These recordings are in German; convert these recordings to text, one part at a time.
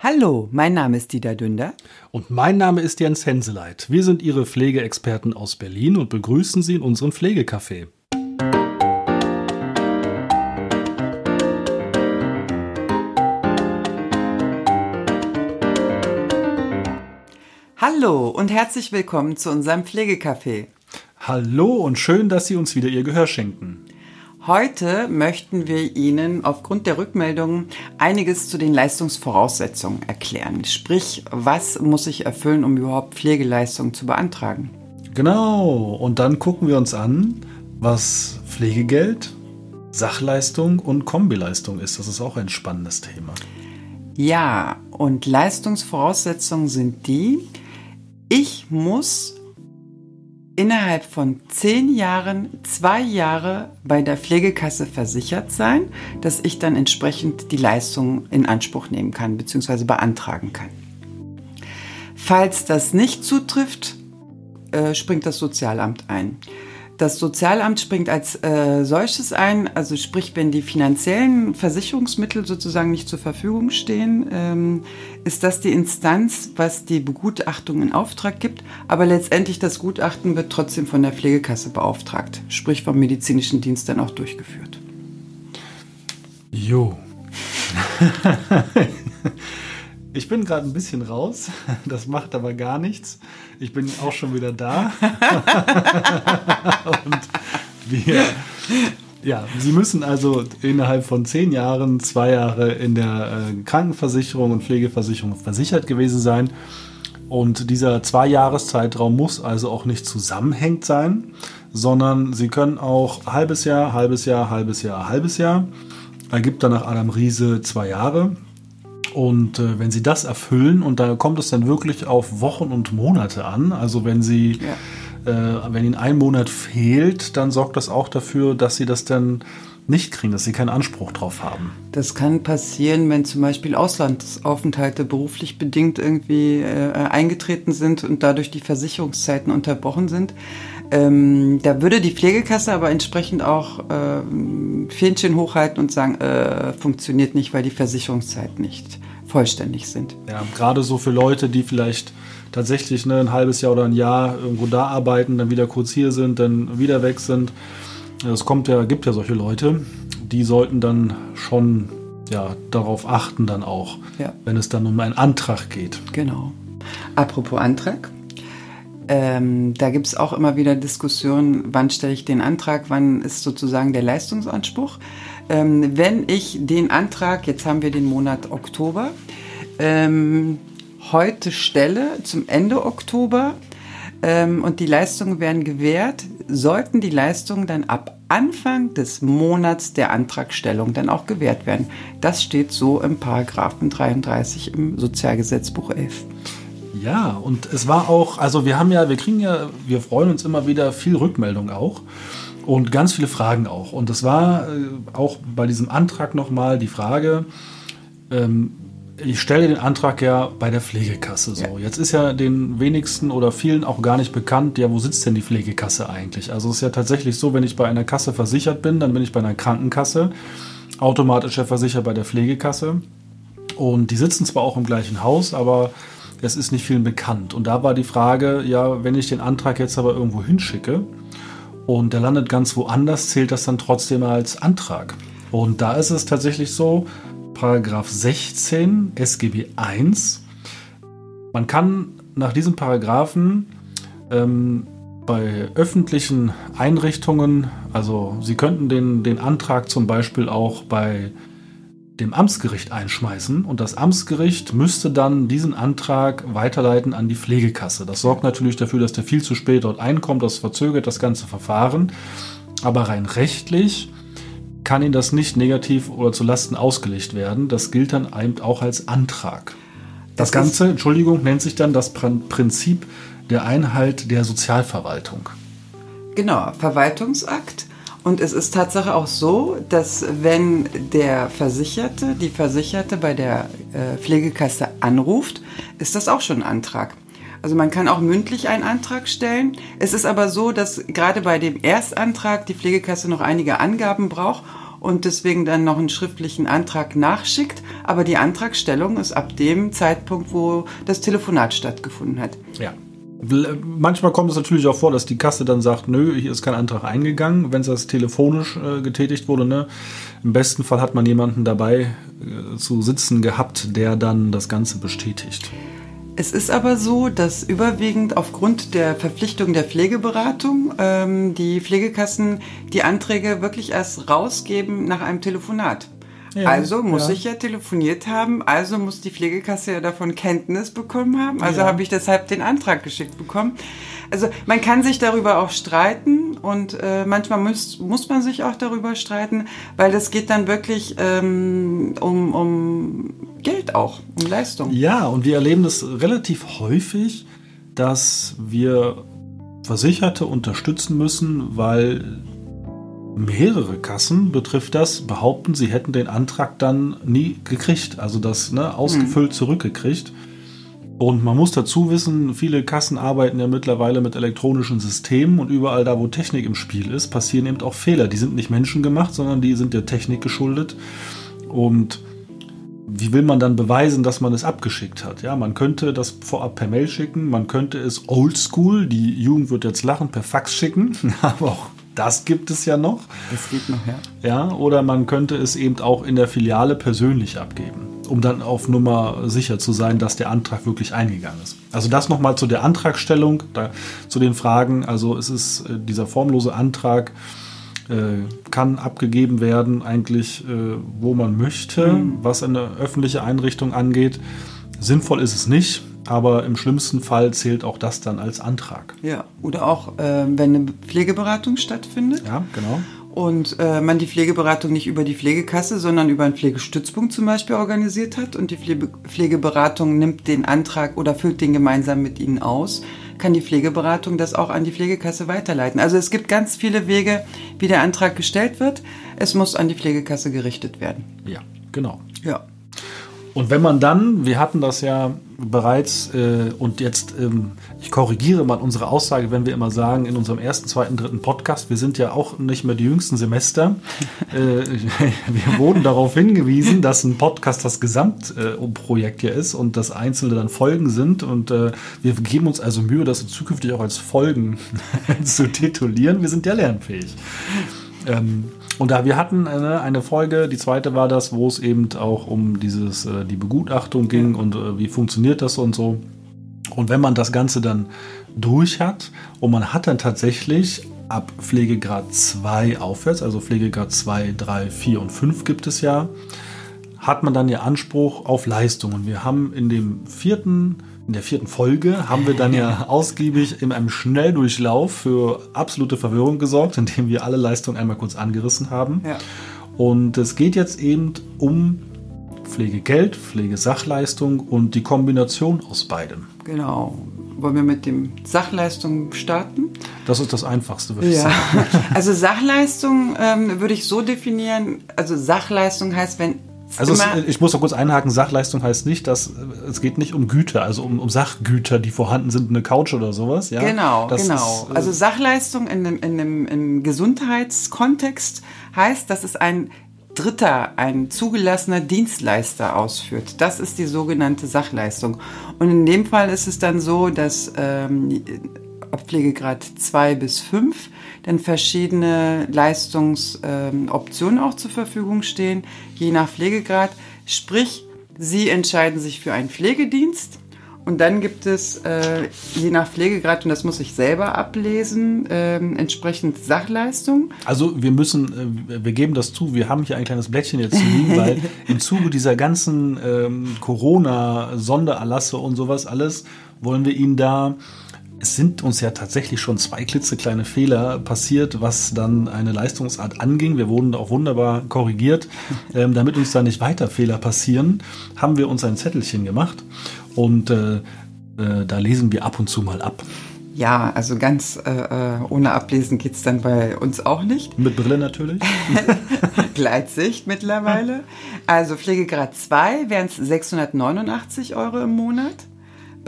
Hallo, mein Name ist Dieter Dünder. Und mein Name ist Jens Henseleit. Wir sind Ihre Pflegeexperten aus Berlin und begrüßen Sie in unserem Pflegecafé. Hallo und herzlich willkommen zu unserem Pflegecafé. Hallo und schön, dass Sie uns wieder Ihr Gehör schenken. Heute möchten wir Ihnen aufgrund der Rückmeldungen einiges zu den Leistungsvoraussetzungen erklären. Sprich, was muss ich erfüllen, um überhaupt Pflegeleistungen zu beantragen? Genau, und dann gucken wir uns an, was Pflegegeld, Sachleistung und Kombileistung ist. Das ist auch ein spannendes Thema. Ja, und Leistungsvoraussetzungen sind die, ich muss innerhalb von zehn Jahren zwei Jahre bei der Pflegekasse versichert sein, dass ich dann entsprechend die Leistung in Anspruch nehmen kann bzw. beantragen kann. Falls das nicht zutrifft, äh, springt das Sozialamt ein. Das Sozialamt springt als äh, solches ein, also sprich, wenn die finanziellen Versicherungsmittel sozusagen nicht zur Verfügung stehen, ähm, ist das die Instanz, was die Begutachtung in Auftrag gibt. Aber letztendlich das Gutachten wird trotzdem von der Pflegekasse beauftragt, sprich vom medizinischen Dienst dann auch durchgeführt. Jo. Ich bin gerade ein bisschen raus. Das macht aber gar nichts. Ich bin auch schon wieder da. Und wir, ja, Sie müssen also innerhalb von zehn Jahren zwei Jahre in der äh, Krankenversicherung und Pflegeversicherung versichert gewesen sein. Und dieser Zwei-Jahres-Zeitraum muss also auch nicht zusammenhängend sein, sondern Sie können auch halbes Jahr, halbes Jahr, halbes Jahr, halbes Jahr. Ergibt dann nach Adam Riese zwei Jahre. Und äh, wenn Sie das erfüllen, und da kommt es dann wirklich auf Wochen und Monate an, also wenn Sie, ja. äh, wenn Ihnen ein Monat fehlt, dann sorgt das auch dafür, dass Sie das dann nicht kriegen, dass sie keinen Anspruch drauf haben. Das kann passieren, wenn zum Beispiel Auslandsaufenthalte beruflich bedingt irgendwie äh, eingetreten sind und dadurch die Versicherungszeiten unterbrochen sind. Ähm, da würde die Pflegekasse aber entsprechend auch äh, Fähnchen hochhalten und sagen, äh, funktioniert nicht, weil die Versicherungszeiten nicht vollständig sind. Ja, gerade so für Leute, die vielleicht tatsächlich ne, ein halbes Jahr oder ein Jahr irgendwo da arbeiten, dann wieder kurz hier sind, dann wieder weg sind. Es kommt ja, gibt ja solche Leute, die sollten dann schon ja, darauf achten dann auch, ja. wenn es dann um einen Antrag geht. Genau. Apropos Antrag, ähm, da gibt es auch immer wieder Diskussionen, wann stelle ich den Antrag, wann ist sozusagen der Leistungsanspruch. Ähm, wenn ich den Antrag, jetzt haben wir den Monat Oktober, ähm, heute stelle, zum Ende Oktober, ähm, und die Leistungen werden gewährt, sollten die Leistungen dann ab Anfang des Monats der Antragstellung dann auch gewährt werden. Das steht so im Paragraphen 33 im Sozialgesetzbuch 11. Ja, und es war auch, also wir haben ja, wir kriegen ja, wir freuen uns immer wieder viel Rückmeldung auch und ganz viele Fragen auch. Und es war äh, auch bei diesem Antrag nochmal die Frage, ähm, ich stelle den Antrag ja bei der Pflegekasse so. Ja. Jetzt ist ja den wenigsten oder vielen auch gar nicht bekannt, ja, wo sitzt denn die Pflegekasse eigentlich? Also es ist ja tatsächlich so, wenn ich bei einer Kasse versichert bin, dann bin ich bei einer Krankenkasse, automatisch ja versichert bei der Pflegekasse. Und die sitzen zwar auch im gleichen Haus, aber es ist nicht vielen bekannt. Und da war die Frage, ja, wenn ich den Antrag jetzt aber irgendwo hinschicke und der landet ganz woanders, zählt das dann trotzdem als Antrag. Und da ist es tatsächlich so, Paragraph 16 SGB I, man kann nach diesem Paragraphen ähm, bei öffentlichen Einrichtungen, also Sie könnten den, den Antrag zum Beispiel auch bei dem Amtsgericht einschmeißen und das Amtsgericht müsste dann diesen Antrag weiterleiten an die Pflegekasse. Das sorgt natürlich dafür, dass der viel zu spät dort einkommt, das verzögert das ganze Verfahren. Aber rein rechtlich kann Ihnen das nicht negativ oder zu Lasten ausgelegt werden. Das gilt dann eben auch als Antrag. Das, das Ganze, Entschuldigung, nennt sich dann das Prinzip der Einhalt der Sozialverwaltung. Genau, Verwaltungsakt und es ist Tatsache auch so, dass wenn der Versicherte, die Versicherte bei der äh, Pflegekasse anruft, ist das auch schon ein Antrag. Also man kann auch mündlich einen Antrag stellen. Es ist aber so, dass gerade bei dem Erstantrag die Pflegekasse noch einige Angaben braucht und deswegen dann noch einen schriftlichen Antrag nachschickt. Aber die Antragstellung ist ab dem Zeitpunkt, wo das Telefonat stattgefunden hat. Ja. Manchmal kommt es natürlich auch vor, dass die Kasse dann sagt, nö, hier ist kein Antrag eingegangen, wenn es telefonisch äh, getätigt wurde. Ne? Im besten Fall hat man jemanden dabei äh, zu sitzen gehabt, der dann das Ganze bestätigt. Es ist aber so, dass überwiegend aufgrund der Verpflichtung der Pflegeberatung ähm, die Pflegekassen die Anträge wirklich erst rausgeben nach einem Telefonat. Ja, also muss ja. ich ja telefoniert haben, also muss die Pflegekasse ja davon Kenntnis bekommen haben. Also ja. habe ich deshalb den Antrag geschickt bekommen. Also man kann sich darüber auch streiten und äh, manchmal muss, muss man sich auch darüber streiten, weil das geht dann wirklich ähm, um, um Geld auch, um Leistung. Ja, und wir erleben das relativ häufig, dass wir Versicherte unterstützen müssen, weil mehrere Kassen betrifft das, behaupten, sie hätten den Antrag dann nie gekriegt, also das ne, ausgefüllt mhm. zurückgekriegt. Und man muss dazu wissen, viele Kassen arbeiten ja mittlerweile mit elektronischen Systemen und überall da, wo Technik im Spiel ist, passieren eben auch Fehler. Die sind nicht menschengemacht, sondern die sind der Technik geschuldet. Und wie will man dann beweisen, dass man es abgeschickt hat? Ja, man könnte das vorab per Mail schicken, man könnte es oldschool, die Jugend wird jetzt lachen, per Fax schicken, aber auch das gibt es ja noch. Das geht noch, ja. Ja, oder man könnte es eben auch in der Filiale persönlich abgeben, um dann auf Nummer sicher zu sein, dass der Antrag wirklich eingegangen ist. Also das nochmal zu der Antragstellung, da, zu den Fragen. Also es ist äh, dieser formlose Antrag äh, kann abgegeben werden, eigentlich äh, wo man möchte, mhm. was eine öffentliche Einrichtung angeht. Sinnvoll ist es nicht aber im schlimmsten Fall zählt auch das dann als Antrag. Ja, oder auch, äh, wenn eine Pflegeberatung stattfindet. Ja, genau. Und äh, man die Pflegeberatung nicht über die Pflegekasse, sondern über einen Pflegestützpunkt zum Beispiel organisiert hat und die Pflege Pflegeberatung nimmt den Antrag oder füllt den gemeinsam mit Ihnen aus, kann die Pflegeberatung das auch an die Pflegekasse weiterleiten. Also es gibt ganz viele Wege, wie der Antrag gestellt wird. Es muss an die Pflegekasse gerichtet werden. Ja, genau. Ja. Und wenn man dann, wir hatten das ja bereits äh, und jetzt, ähm, ich korrigiere mal unsere Aussage, wenn wir immer sagen, in unserem ersten, zweiten, dritten Podcast, wir sind ja auch nicht mehr die jüngsten Semester. äh, wir wurden darauf hingewiesen, dass ein Podcast das Gesamtprojekt äh, hier ist und dass einzelne dann Folgen sind. Und äh, wir geben uns also Mühe, das zukünftig auch als Folgen zu titulieren. Wir sind ja lernfähig. Ähm, und da wir hatten eine, eine, Folge, die zweite war das, wo es eben auch um dieses, äh, die Begutachtung ging und äh, wie funktioniert das und so. Und wenn man das Ganze dann durch hat und man hat dann tatsächlich ab Pflegegrad 2 aufwärts, also Pflegegrad 2, 3, 4 und 5 gibt es ja, hat man dann ja Anspruch auf Leistungen. Wir haben in dem vierten in der vierten Folge haben wir dann ja ausgiebig in einem Schnelldurchlauf für absolute Verwirrung gesorgt, indem wir alle Leistungen einmal kurz angerissen haben. Ja. Und es geht jetzt eben um Pflegegeld, Pflegesachleistung und die Kombination aus beidem. Genau. Wollen wir mit dem Sachleistung starten? Das ist das Einfachste, würde ich ja. sagen. Also Sachleistung ähm, würde ich so definieren. Also Sachleistung heißt, wenn also es, ich muss noch kurz einhaken, Sachleistung heißt nicht, dass es geht nicht um Güter, also um, um Sachgüter, die vorhanden sind, eine Couch oder sowas. Ja? Genau, das genau. Ist, äh, also Sachleistung in dem, in dem, im Gesundheitskontext heißt, dass es ein Dritter, ein zugelassener Dienstleister ausführt. Das ist die sogenannte Sachleistung. Und in dem Fall ist es dann so, dass ähm, ab Pflegegrad 2 bis 5 dann verschiedene Leistungsoptionen ähm, auch zur Verfügung stehen, je nach Pflegegrad. Sprich, Sie entscheiden sich für einen Pflegedienst und dann gibt es äh, je nach Pflegegrad, und das muss ich selber ablesen, äh, entsprechend Sachleistung. Also wir müssen, äh, wir geben das zu, wir haben hier ein kleines Blättchen jetzt liegen, weil im Zuge dieser ganzen ähm, Corona-Sondererlasse und sowas alles wollen wir Ihnen da es sind uns ja tatsächlich schon zwei klitzekleine Fehler passiert, was dann eine Leistungsart anging. Wir wurden auch wunderbar korrigiert. Ähm, damit uns da nicht weiter Fehler passieren, haben wir uns ein Zettelchen gemacht und äh, äh, da lesen wir ab und zu mal ab. Ja, also ganz äh, äh ohne Ablesen geht es dann bei uns auch nicht. Mit Brille natürlich. Gleitsicht mittlerweile. Also Pflegegrad 2 wären es 689 Euro im Monat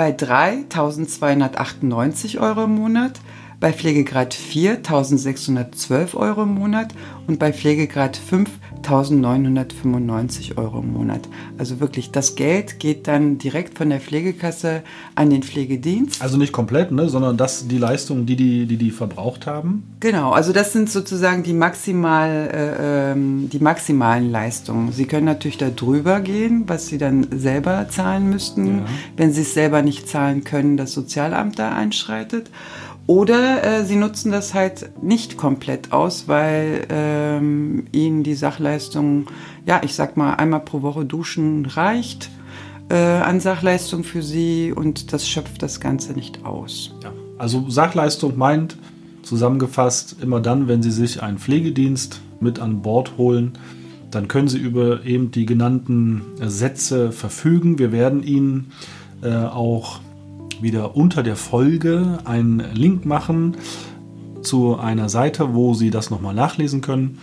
bei 3 1298 Euro im Monat, bei Pflegegrad 4 1612 Euro im Monat und bei Pflegegrad 5 1995 Euro im Monat. Also wirklich, das Geld geht dann direkt von der Pflegekasse an den Pflegedienst. Also nicht komplett, ne, sondern das die Leistungen, die die, die, die verbraucht haben? Genau, also das sind sozusagen die, maximal, äh, ähm, die maximalen Leistungen. Sie können natürlich da drüber gehen, was Sie dann selber zahlen müssten. Ja. Wenn Sie es selber nicht zahlen können, das Sozialamt da einschreitet. Oder äh, sie nutzen das halt nicht komplett aus, weil ähm, ihnen die Sachleistung, ja, ich sag mal, einmal pro Woche duschen reicht äh, an Sachleistung für sie und das schöpft das Ganze nicht aus. Ja. Also Sachleistung meint zusammengefasst immer dann, wenn Sie sich einen Pflegedienst mit an Bord holen, dann können Sie über eben die genannten Sätze verfügen. Wir werden Ihnen äh, auch wieder unter der Folge einen Link machen zu einer Seite, wo Sie das nochmal nachlesen können.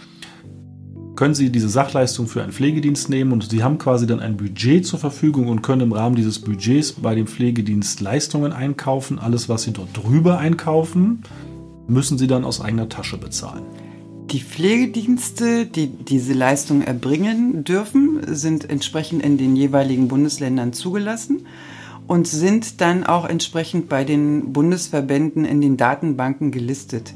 Können Sie diese Sachleistung für einen Pflegedienst nehmen und Sie haben quasi dann ein Budget zur Verfügung und können im Rahmen dieses Budgets bei dem Pflegedienst Leistungen einkaufen. Alles, was Sie dort drüber einkaufen, müssen Sie dann aus eigener Tasche bezahlen. Die Pflegedienste, die diese Leistung erbringen dürfen, sind entsprechend in den jeweiligen Bundesländern zugelassen und sind dann auch entsprechend bei den Bundesverbänden in den Datenbanken gelistet.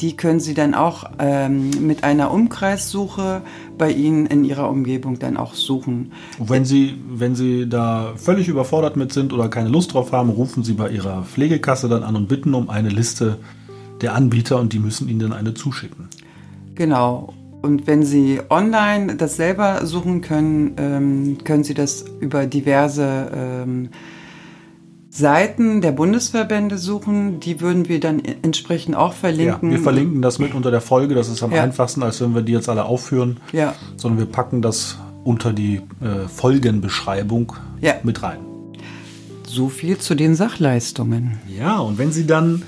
Die können Sie dann auch ähm, mit einer Umkreissuche bei Ihnen in Ihrer Umgebung dann auch suchen. wenn Sie, wenn Sie da völlig überfordert mit sind oder keine Lust drauf haben, rufen Sie bei Ihrer Pflegekasse dann an und bitten um eine Liste der Anbieter und die müssen Ihnen dann eine zuschicken. Genau. Und wenn Sie online das selber suchen können, ähm, können Sie das über diverse ähm, Seiten der Bundesverbände suchen. Die würden wir dann entsprechend auch verlinken. Ja, wir verlinken das mit unter der Folge. Das ist am ja. einfachsten, als wenn wir die jetzt alle aufführen. Ja. Sondern wir packen das unter die äh, Folgenbeschreibung ja. mit rein. So viel zu den Sachleistungen. Ja, und wenn Sie dann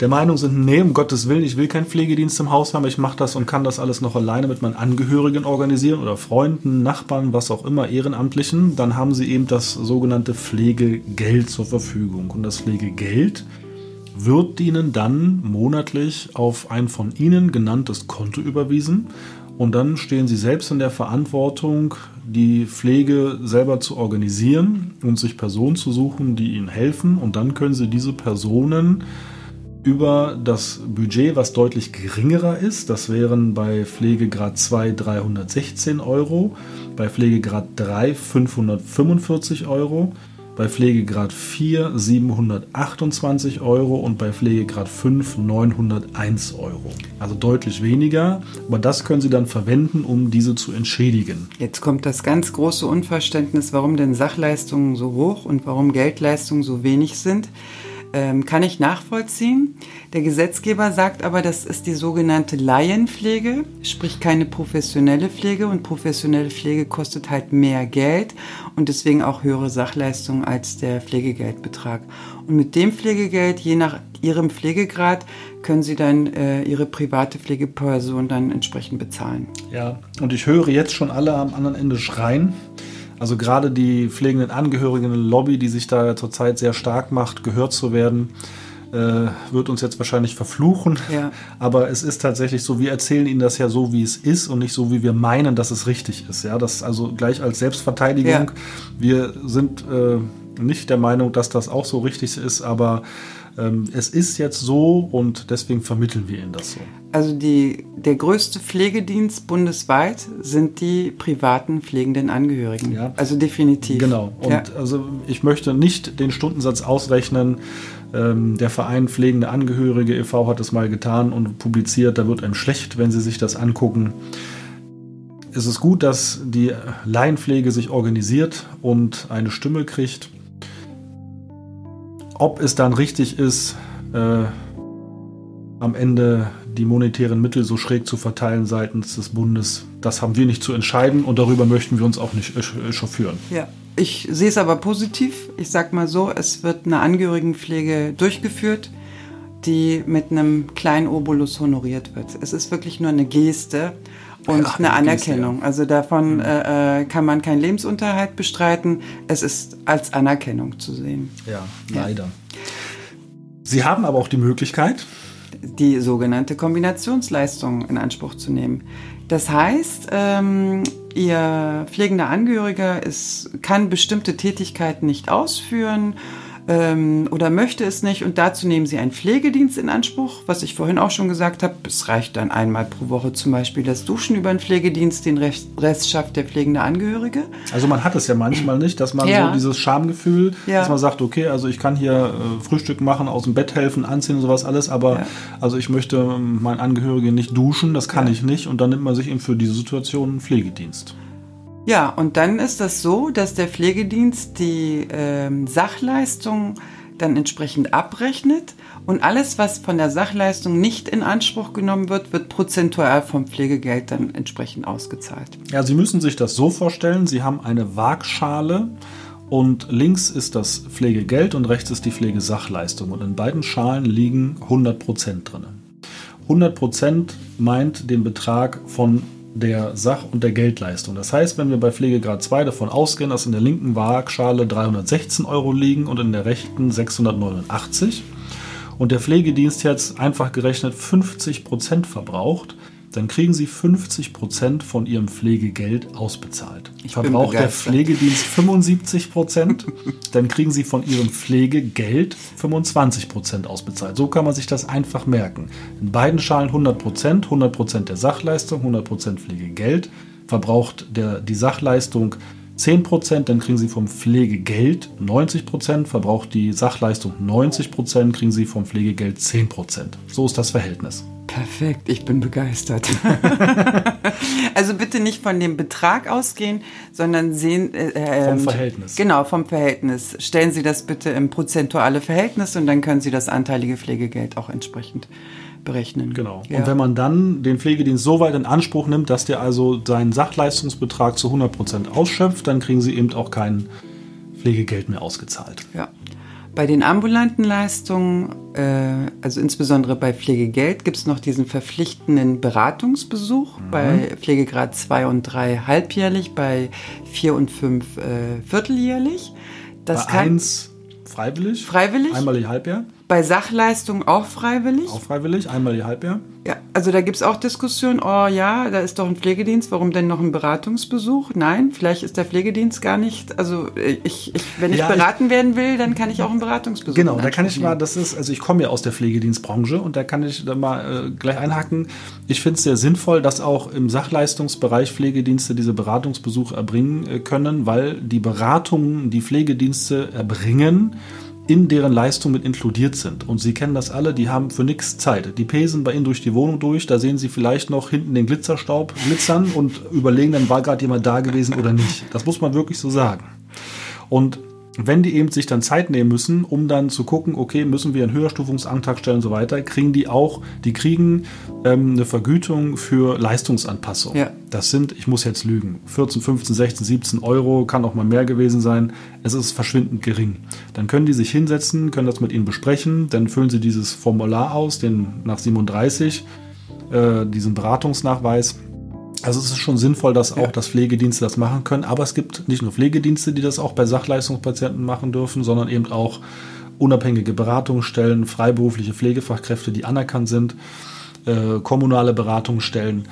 der Meinung sind, nee, um Gottes Willen, ich will keinen Pflegedienst im Haus haben, ich mache das und kann das alles noch alleine mit meinen Angehörigen organisieren oder Freunden, Nachbarn, was auch immer, Ehrenamtlichen, dann haben sie eben das sogenannte Pflegegeld zur Verfügung. Und das Pflegegeld wird ihnen dann monatlich auf ein von ihnen genanntes Konto überwiesen und dann stehen sie selbst in der Verantwortung, die Pflege selber zu organisieren und sich Personen zu suchen, die ihnen helfen. Und dann können sie diese Personen über das Budget, was deutlich geringerer ist. Das wären bei Pflegegrad 2 316 Euro, bei Pflegegrad 3 545 Euro, bei Pflegegrad 4 728 Euro und bei Pflegegrad 5 901 Euro. Also deutlich weniger, aber das können Sie dann verwenden, um diese zu entschädigen. Jetzt kommt das ganz große Unverständnis, warum denn Sachleistungen so hoch und warum Geldleistungen so wenig sind ähm, kann ich nachvollziehen. Der Gesetzgeber sagt aber, das ist die sogenannte Laienpflege, sprich keine professionelle Pflege und professionelle Pflege kostet halt mehr Geld und deswegen auch höhere Sachleistungen als der Pflegegeldbetrag. Und mit dem Pflegegeld, je nach Ihrem Pflegegrad, können Sie dann äh, Ihre private Pflegeperson dann entsprechend bezahlen. Ja, und ich höre jetzt schon alle am anderen Ende schreien. Also gerade die pflegenden Angehörigen Lobby, die sich da zurzeit sehr stark macht, gehört zu werden, äh, wird uns jetzt wahrscheinlich verfluchen. Ja. Aber es ist tatsächlich so, wir erzählen Ihnen das ja so, wie es ist und nicht so, wie wir meinen, dass es richtig ist. Ja, das also gleich als Selbstverteidigung. Ja. Wir sind äh, nicht der Meinung, dass das auch so richtig ist, aber es ist jetzt so und deswegen vermitteln wir Ihnen das so. Also die, der größte Pflegedienst bundesweit sind die privaten pflegenden Angehörigen. Ja. Also definitiv. Genau. Und ja. also ich möchte nicht den Stundensatz ausrechnen. Ähm, der Verein Pflegende Angehörige e.V. hat es mal getan und publiziert. Da wird einem schlecht, wenn Sie sich das angucken. Es ist gut, dass die Laienpflege sich organisiert und eine Stimme kriegt. Ob es dann richtig ist, äh, am Ende die monetären Mittel so schräg zu verteilen seitens des Bundes, das haben wir nicht zu entscheiden und darüber möchten wir uns auch nicht chauffieren. Ja, ich sehe es aber positiv. Ich sage mal so, es wird eine Angehörigenpflege durchgeführt, die mit einem kleinen Obolus honoriert wird. Es ist wirklich nur eine Geste und Ach, eine Anerkennung. Ja. Also davon mhm. äh, kann man keinen Lebensunterhalt bestreiten. Es ist als Anerkennung zu sehen. Ja, leider. Ja. Sie haben aber auch die Möglichkeit, die sogenannte Kombinationsleistung in Anspruch zu nehmen. Das heißt, ähm, Ihr pflegender Angehöriger ist, kann bestimmte Tätigkeiten nicht ausführen ähm, oder möchte es nicht und dazu nehmen sie einen Pflegedienst in Anspruch, was ich vorhin auch schon gesagt habe. Es reicht dann einmal pro Woche zum Beispiel das Duschen über einen Pflegedienst, den Rest schafft der pflegende Angehörige. Also man hat es ja manchmal nicht, dass man ja. so dieses Schamgefühl, ja. dass man sagt, okay, also ich kann hier äh, Frühstück machen, aus dem Bett helfen, anziehen und sowas alles, aber ja. also ich möchte ähm, meinen Angehörigen nicht duschen, das kann ich nicht und dann nimmt man sich eben für diese Situation einen Pflegedienst. Ja, und dann ist das so, dass der Pflegedienst die ähm, Sachleistung dann entsprechend abrechnet und alles, was von der Sachleistung nicht in Anspruch genommen wird, wird prozentual vom Pflegegeld dann entsprechend ausgezahlt. Ja, Sie müssen sich das so vorstellen, Sie haben eine Waagschale und links ist das Pflegegeld und rechts ist die Pflegesachleistung und in beiden Schalen liegen 100 Prozent drin. 100 Prozent meint den Betrag von der Sach- und der Geldleistung. Das heißt, wenn wir bei Pflegegrad 2 davon ausgehen, dass in der linken Waagschale 316 Euro liegen und in der rechten 689 und der Pflegedienst jetzt einfach gerechnet 50 Prozent verbraucht, dann kriegen Sie 50 Prozent von Ihrem Pflegegeld ausbezahlt. Ich Verbraucht der Pflegedienst 75 Prozent, dann kriegen Sie von Ihrem Pflegegeld 25 Prozent ausbezahlt. So kann man sich das einfach merken. In beiden Schalen 100 Prozent, 100 Prozent der Sachleistung, 100 Prozent Pflegegeld. Verbraucht der, die Sachleistung 10 Prozent, dann kriegen Sie vom Pflegegeld 90 Prozent, verbraucht die Sachleistung 90 Prozent, kriegen Sie vom Pflegegeld 10 Prozent. So ist das Verhältnis. Perfekt, ich bin begeistert. also bitte nicht von dem Betrag ausgehen, sondern sehen. Äh, äh, vom Verhältnis. Genau, vom Verhältnis. Stellen Sie das bitte im prozentuale Verhältnis und dann können Sie das anteilige Pflegegeld auch entsprechend berechnen. Genau. Ja. Und wenn man dann den Pflegedienst so weit in Anspruch nimmt, dass der also seinen Sachleistungsbetrag zu 100 Prozent ausschöpft, dann kriegen Sie eben auch kein Pflegegeld mehr ausgezahlt. Ja. Bei den ambulanten Leistungen, äh, also insbesondere bei Pflegegeld, gibt es noch diesen verpflichtenden Beratungsbesuch mhm. bei Pflegegrad 2 und 3 halbjährlich, bei 4 und 5 äh, vierteljährlich. Das bei 1 freiwillig? Freiwillig. Einmal die Halbjahr? Bei Sachleistung auch freiwillig? Auch freiwillig, einmal die Halbjahr. Ja, also da gibt es auch Diskussionen, oh ja, da ist doch ein Pflegedienst, warum denn noch ein Beratungsbesuch? Nein, vielleicht ist der Pflegedienst gar nicht, also ich, ich wenn ich ja, beraten ich, werden will, dann kann ich auch einen Beratungsbesuch Genau, da kann ich mal, das ist, also ich komme ja aus der Pflegedienstbranche und da kann ich da mal äh, gleich einhaken. Ich finde es sehr sinnvoll, dass auch im Sachleistungsbereich Pflegedienste diese Beratungsbesuche erbringen äh, können, weil die Beratungen, die Pflegedienste erbringen, in deren Leistung mit inkludiert sind. Und Sie kennen das alle, die haben für nichts Zeit. Die pesen bei Ihnen durch die Wohnung durch, da sehen Sie vielleicht noch hinten den Glitzerstaub glitzern und überlegen, dann war gerade jemand da gewesen oder nicht. Das muss man wirklich so sagen. Und wenn die eben sich dann Zeit nehmen müssen, um dann zu gucken, okay, müssen wir einen Höherstufungsantrag stellen und so weiter, kriegen die auch, die kriegen ähm, eine Vergütung für Leistungsanpassung. Ja. Das sind, ich muss jetzt lügen, 14, 15, 16, 17 Euro, kann auch mal mehr gewesen sein. Es ist verschwindend gering. Dann können die sich hinsetzen, können das mit ihnen besprechen, dann füllen sie dieses Formular aus, den nach 37, äh, diesen Beratungsnachweis also es ist schon sinnvoll, dass auch das Pflegedienste das machen können, aber es gibt nicht nur Pflegedienste, die das auch bei Sachleistungspatienten machen dürfen, sondern eben auch unabhängige Beratungsstellen, freiberufliche Pflegefachkräfte, die anerkannt sind, äh, kommunale Beratungsstellen.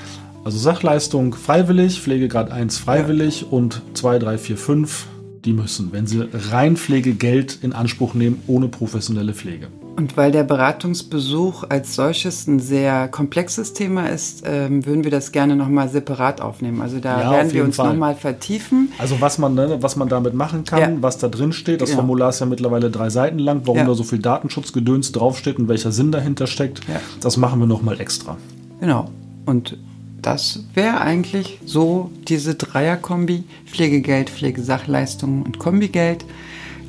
Also Sachleistung freiwillig, Pflegegrad 1 freiwillig ja. und 2, 3, 4, 5, die müssen, wenn sie rein Pflegegeld in Anspruch nehmen, ohne professionelle Pflege. Und weil der Beratungsbesuch als solches ein sehr komplexes Thema ist, ähm, würden wir das gerne nochmal separat aufnehmen. Also da ja, werden wir uns nochmal vertiefen. Also was man, ne, was man damit machen kann, ja. was da drin steht. Das ja. Formular ist ja mittlerweile drei Seiten lang, warum da so viel Datenschutzgedöns draufsteht und welcher Sinn dahinter steckt. Das machen wir nochmal extra. Genau. Und das wäre eigentlich so diese Dreierkombi, Pflegegeld, Pflegesachleistungen und Kombigeld.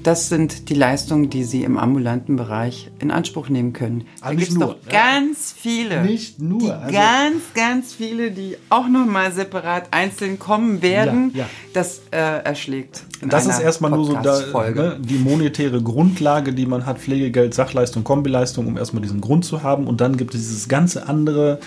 Das sind die Leistungen, die Sie im ambulanten Bereich in Anspruch nehmen können. Da gibt es doch ne? ganz viele. Nicht nur. Also ganz, ganz viele, die auch nochmal separat einzeln kommen werden. Ja, ja. Das äh, erschlägt. das ist erstmal nur so da, ne, die monetäre Grundlage, die man hat: Pflegegeld, Sachleistung, Kombileistung, um erstmal diesen Grund zu haben. Und dann gibt es dieses ganze andere.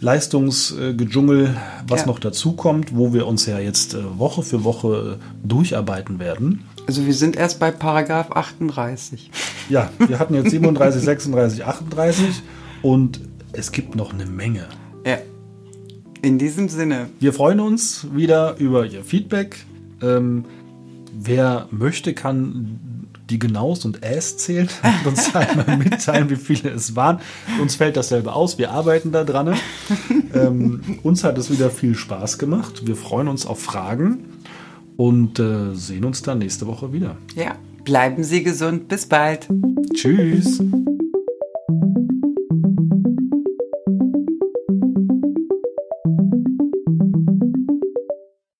Leistungsgedschungel, was ja. noch dazu kommt, wo wir uns ja jetzt äh, Woche für Woche durcharbeiten werden. Also wir sind erst bei Paragraph 38. Ja, wir hatten jetzt 37, 36, 38 Und es gibt noch eine Menge. Ja. In diesem Sinne. Wir freuen uns wieder über Ihr Feedback. Ähm, wer möchte, kann die Genaus und Äs zählen und uns einmal mitteilen, wie viele es waren. Uns fällt dasselbe aus. Wir arbeiten da dran. ähm, uns hat es wieder viel Spaß gemacht. Wir freuen uns auf Fragen und äh, sehen uns dann nächste Woche wieder. Ja, bleiben Sie gesund. Bis bald. Tschüss.